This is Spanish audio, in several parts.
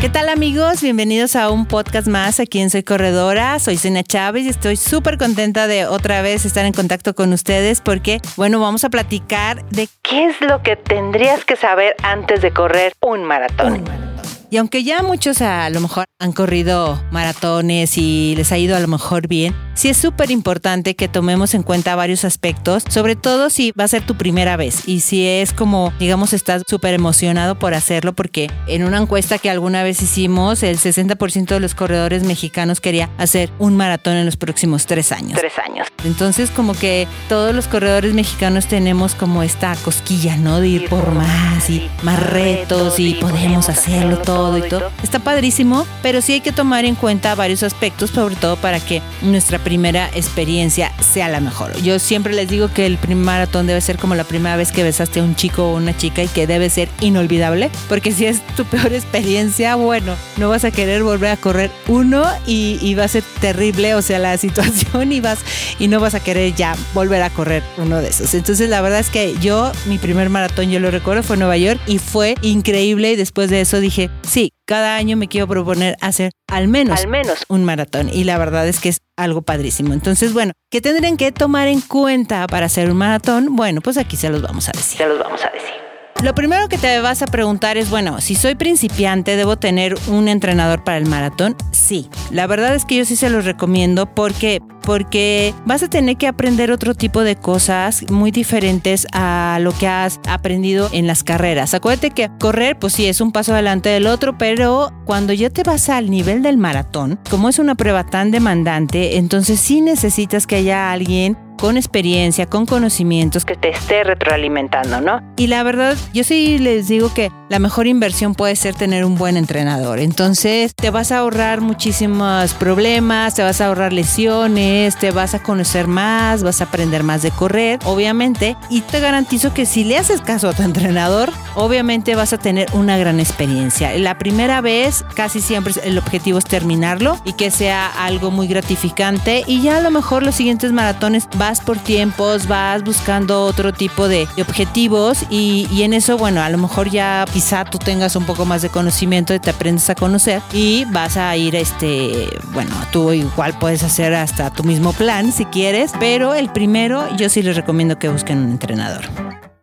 ¿Qué tal amigos? Bienvenidos a un podcast más aquí en Soy Corredora. Soy Sonia Chávez y estoy súper contenta de otra vez estar en contacto con ustedes porque, bueno, vamos a platicar de qué es lo que tendrías que saber antes de correr un maratón. Y aunque ya muchos a lo mejor han corrido maratones y les ha ido a lo mejor bien, sí es súper importante que tomemos en cuenta varios aspectos, sobre todo si va a ser tu primera vez y si es como, digamos, estás súper emocionado por hacerlo, porque en una encuesta que alguna vez hicimos, el 60% de los corredores mexicanos quería hacer un maratón en los próximos tres años. Tres años. Entonces, como que todos los corredores mexicanos tenemos como esta cosquilla, ¿no? De ir por más y más retos y podemos hacerlo todo y todo. Está padrísimo, pero sí hay que tomar en cuenta varios aspectos, sobre todo para que nuestra primera experiencia sea la mejor. Yo siempre les digo que el primer maratón debe ser como la primera vez que besaste a un chico o una chica y que debe ser inolvidable, porque si es tu peor experiencia, bueno, no vas a querer volver a correr uno y, y va a ser terrible, o sea, la situación y vas y no vas a querer ya volver a correr uno de esos. Entonces, la verdad es que yo, mi primer maratón, yo lo recuerdo, fue en Nueva York y fue increíble y después de eso dije, cada año me quiero proponer hacer al menos, al menos un maratón y la verdad es que es algo padrísimo. Entonces, bueno, ¿qué tendrían que tomar en cuenta para hacer un maratón? Bueno, pues aquí se los vamos a decir. Se los vamos a decir. Lo primero que te vas a preguntar es, bueno, si soy principiante, ¿debo tener un entrenador para el maratón? Sí, la verdad es que yo sí se los recomiendo porque porque vas a tener que aprender otro tipo de cosas muy diferentes a lo que has aprendido en las carreras. Acuérdate que correr, pues sí, es un paso adelante del otro, pero cuando ya te vas al nivel del maratón, como es una prueba tan demandante, entonces sí necesitas que haya alguien con experiencia, con conocimientos que te esté retroalimentando, ¿no? Y la verdad, yo sí les digo que la mejor inversión puede ser tener un buen entrenador. Entonces, te vas a ahorrar muchísimos problemas, te vas a ahorrar lesiones, te vas a conocer más, vas a aprender más de correr, obviamente, y te garantizo que si le haces caso a tu entrenador, obviamente vas a tener una gran experiencia. La primera vez, casi siempre el objetivo es terminarlo y que sea algo muy gratificante y ya a lo mejor los siguientes maratones vas por tiempos, vas buscando otro tipo de, objetivos y, y, en eso, bueno, a lo mejor ya quizá tú tengas un poco más de conocimiento y te aprendes a conocer y vas a ir, este, bueno, tú igual puedes hacer hasta tu mismo plan si quieres, pero el primero yo sí les recomiendo que busquen un entrenador.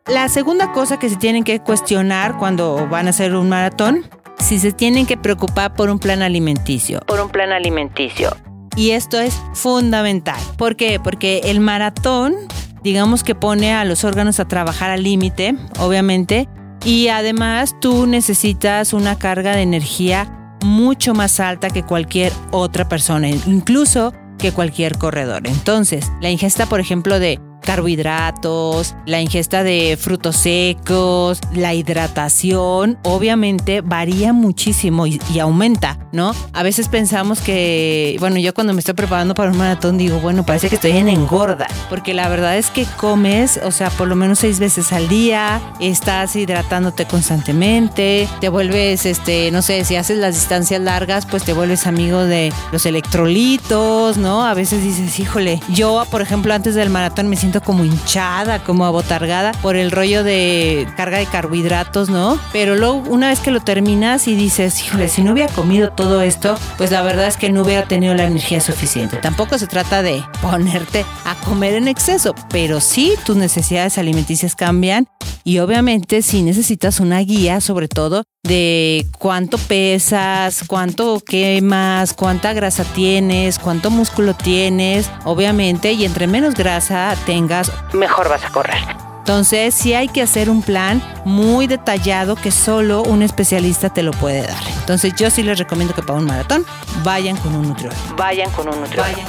La segunda cosa que se tienen que cuestionar cuando van a hacer un maratón, si se tienen que preocupar por un plan alimenticio. Por un plan alimenticio. Y esto es fundamental. ¿Por qué? Porque el maratón, digamos que pone a los órganos a trabajar al límite, obviamente, y además tú necesitas una carga de energía mucho más alta que cualquier otra persona, incluso que cualquier corredor. Entonces, la ingesta, por ejemplo, de carbohidratos, la ingesta de frutos secos, la hidratación, obviamente varía muchísimo y, aumenta, ¿no? A veces pensamos que, bueno, yo cuando me estoy preparando para un maratón digo, bueno, parece que estoy en engorda, porque la verdad es que comes, o sea, por lo menos seis veces al día, estás hidratándote constantemente, te vuelves, este, no sé, si haces las distancias largas, pues te vuelves amigo de los electrolitos, ¿no? A veces dices, híjole, yo, por ejemplo, antes del maratón me siento como hinchada, como abotargada por el rollo de carga de carbohidratos, ¿no? Pero luego una vez que lo terminas y dices, híjole, si no hubiera comido todo esto, pues la verdad es que no hubiera tenido la energía suficiente. Tampoco se trata de ponerte a comer en exceso, pero sí tus necesidades alimenticias cambian y obviamente si necesitas una guía, sobre todo de cuánto pesas, cuánto quemas, cuánta grasa tienes, cuánto músculo tienes, obviamente, y entre menos grasa tengas, mejor vas a correr. Entonces, sí hay que hacer un plan muy detallado que solo un especialista te lo puede dar. Entonces, yo sí les recomiendo que para un maratón vayan con un nutriólogo. Vayan con un nutriólogo.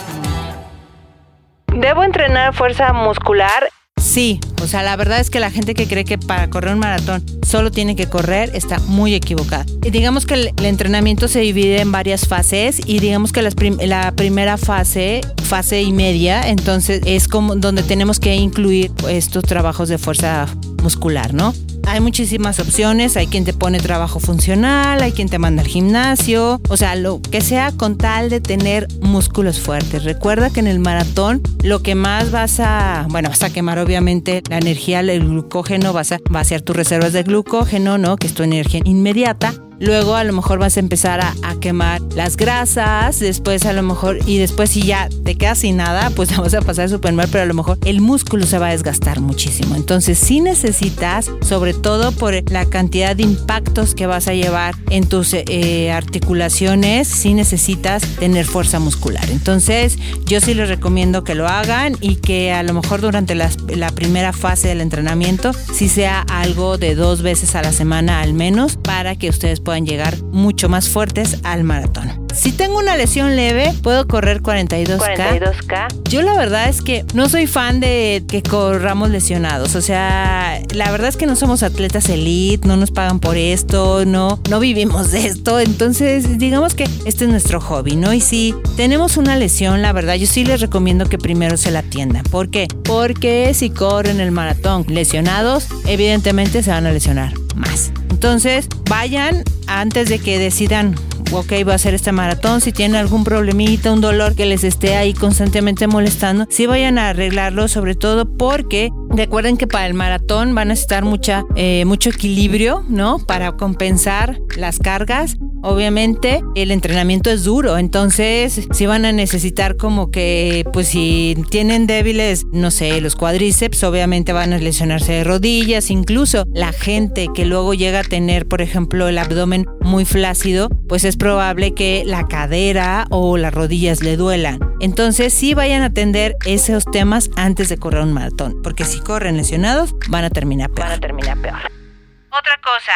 ¿Debo entrenar fuerza muscular? Sí, o sea, la verdad es que la gente que cree que para correr un maratón solo tiene que correr está muy equivocada. Y digamos que el, entrenamiento se divide en varias fases y digamos que la primera fase, fase y media, entonces es como donde tenemos que incluir estos trabajos de fuerza muscular, ¿no? Hay muchísimas opciones, hay quien te pone trabajo funcional, hay quien te manda al gimnasio, o sea, lo que sea con tal de tener músculos fuertes. Recuerda que en el maratón lo que más vas a, bueno, vas a quemar obviamente la energía, el glucógeno, vas a vaciar tus reservas de glucógeno, ¿no? Que es tu energía inmediata Luego a lo mejor vas a empezar a, quemar las grasas, después a lo mejor, y después si ya te quedas sin nada, pues te vas a pasar súper mal, pero a lo mejor el músculo se va a desgastar muchísimo. Entonces sí necesitas, sobre todo por la cantidad de impactos que vas a llevar en tus eh, articulaciones, sí necesitas tener fuerza muscular. Entonces yo sí les recomiendo que lo hagan y que a lo mejor durante la, la primera fase del entrenamiento, sí sea algo de dos veces a la semana al menos, para que ustedes puedan llegar mucho más fuertes al maratón. Si tengo una lesión leve, puedo correr 42K. 42K. Yo la verdad es que no soy fan de que corramos lesionados. O sea, la verdad es que no somos atletas elite, no nos pagan por esto, no, no vivimos de esto. Entonces, digamos que este es nuestro hobby, ¿no? Y si tenemos una lesión, la verdad, yo sí les recomiendo que primero se la atiendan. ¿Por qué? Porque si corren el maratón lesionados, evidentemente se van a lesionar más. Entonces, vayan antes de que decidan ok, voy a hacer este maratón, si tienen algún problemita, un dolor que les esté ahí constantemente molestando, si vayan a arreglarlo, sobre todo porque recuerden que para el maratón van a necesitar mucha, eh, mucho equilibrio, ¿no? Para compensar las cargas obviamente el entrenamiento es duro, entonces si van a necesitar como que, pues si tienen débiles, no sé, los cuádriceps, obviamente van a lesionarse de rodillas, incluso la gente que luego llega a tener, por ejemplo, el abdomen muy flácido, pues es probable que la cadera o las rodillas le duelan. Entonces sí vayan a atender esos temas antes de correr un maratón, porque si corren lesionados van a terminar peor. Van a terminar peor. Otra cosa,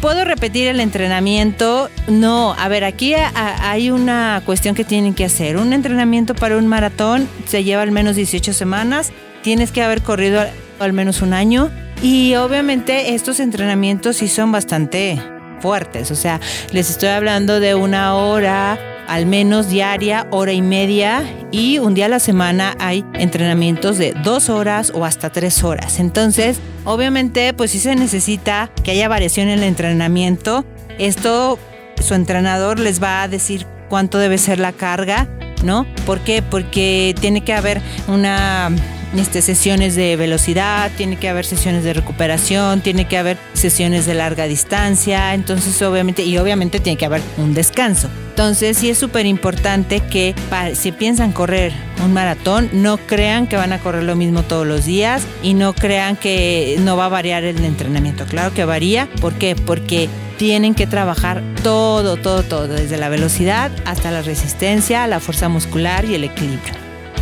¿Puedo repetir el entrenamiento? No, a ver, aquí hay una cuestión que tienen que hacer. Un entrenamiento para un maratón se lleva al menos 18 semanas, tienes que haber corrido al menos un año y obviamente estos entrenamientos sí son bastante fuertes, o sea, les estoy hablando de una hora al menos diaria, hora y media, y un día a la semana hay entrenamientos de dos horas o hasta tres horas. Entonces, obviamente, pues sí se necesita que haya variación en el entrenamiento. Esto, su entrenador les va a decir cuánto debe ser la carga, ¿no? ¿Por qué? Porque tiene que haber una este, sesiones de velocidad, tiene que haber sesiones de recuperación, tiene que haber sesiones de larga distancia, entonces obviamente, y obviamente tiene que haber un descanso. Entonces sí es súper importante que si piensan correr un maratón, no crean que van a correr lo mismo todos los días y no crean que no va a variar el entrenamiento. Claro que varía. ¿Por qué? Porque tienen que trabajar todo, todo, todo, desde la velocidad hasta la resistencia, la fuerza muscular y el equilibrio.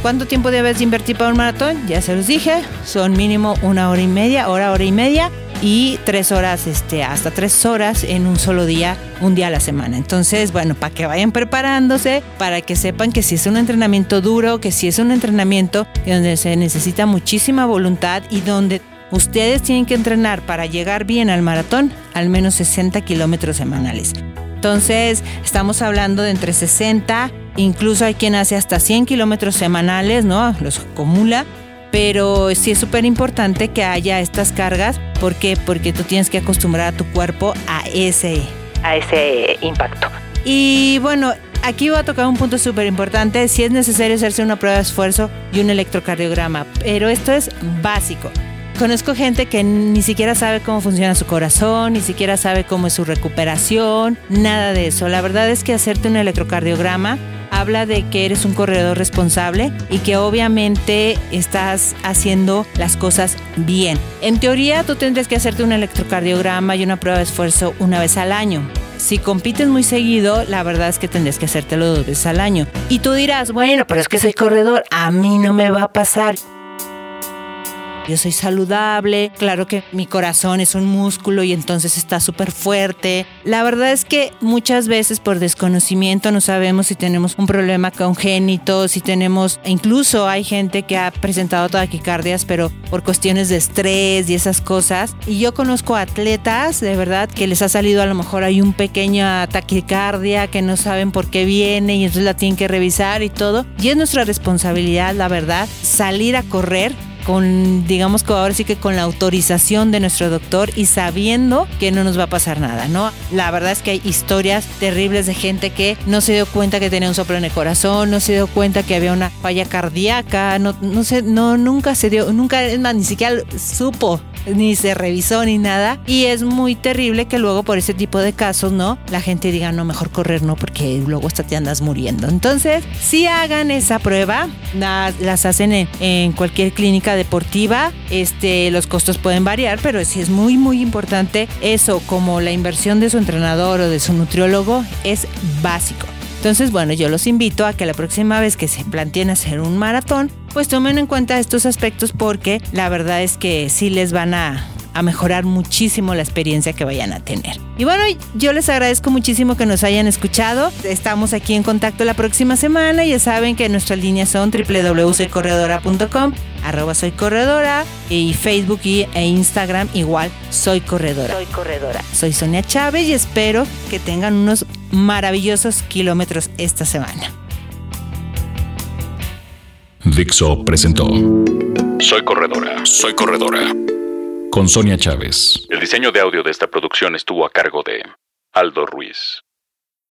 ¿Cuánto tiempo debes invertir para un maratón? Ya se los dije, son mínimo una hora y media, hora, hora y media y tres horas, este, hasta tres horas en un solo día, un día a la semana. Entonces, bueno, para que vayan preparándose, para que sepan que si es un entrenamiento duro, que si es un entrenamiento donde se necesita muchísima voluntad y donde ustedes tienen que entrenar para llegar bien al maratón al menos 60 kilómetros semanales. Entonces, estamos hablando de entre 60 Incluso hay quien hace hasta 100 kilómetros semanales, ¿no? Los acumula. Pero sí es súper importante que haya estas cargas. ¿Por qué? Porque tú tienes que acostumbrar a tu cuerpo a ese, a ese impacto. Y bueno, aquí voy a tocar un punto súper importante. Si es necesario hacerse una prueba de esfuerzo y un electrocardiograma. Pero esto es básico. Conozco gente que ni siquiera sabe cómo funciona su corazón, ni siquiera sabe cómo es su recuperación, nada de eso. La verdad es que hacerte un electrocardiograma habla de que eres un corredor responsable y que obviamente estás haciendo las cosas bien. En teoría, tú tendrías que hacerte un electrocardiograma y una prueba de esfuerzo una vez al año. Si compites muy seguido, la verdad es que tendrías que hacértelo dos veces al año. Y tú dirás, bueno, pero es que soy corredor, a mí no me va a pasar. Yo soy saludable, claro que mi corazón es un músculo y entonces está súper fuerte. La verdad es que muchas veces por desconocimiento no sabemos si tenemos un problema congénito, si tenemos, incluso hay gente que ha presentado taquicardias, pero por cuestiones de estrés y esas cosas. Y yo conozco atletas, de verdad, que les ha salido a lo mejor hay un pequeño taquicardia que no saben por qué viene y entonces la tienen que revisar y todo. Y es nuestra responsabilidad, la verdad, salir a correr con, digamos que ahora sí que con la autorización de nuestro doctor y sabiendo que no nos va a pasar nada, ¿no? La verdad es que hay historias terribles de gente que no se dio cuenta que tenía un soplo en el corazón, no se dio cuenta que había una falla cardíaca, no, no sé, no, nunca se dio, nunca, ni siquiera supo ni se revisó ni nada. Y es muy terrible que luego por ese tipo de casos, ¿no? La gente diga, no, mejor correr, no, porque luego hasta te andas muriendo. Entonces, si hagan esa prueba, las, hacen en, en, cualquier clínica deportiva. Este, los costos pueden variar, pero sí es muy, muy importante eso, como la inversión de su entrenador o de su nutriólogo, es básico. Entonces, bueno, yo los invito a que la próxima vez que se planteen hacer un maratón, pues tomen en cuenta estos aspectos porque la verdad es que sí les van a, a mejorar muchísimo la experiencia que vayan a tener. Y bueno, yo les agradezco muchísimo que nos hayan escuchado. Estamos aquí en contacto la próxima semana. Ya saben que nuestras líneas son www.soycorredora.com, arroba soy corredora y Facebook y, e Instagram igual soy corredora. Soy corredora. Soy Sonia Chávez y espero que tengan unos maravillosos kilómetros esta semana. Dixo presentó Soy corredora, soy corredora con Sonia Chávez. El diseño de audio de esta producción estuvo a cargo de Aldo Ruiz.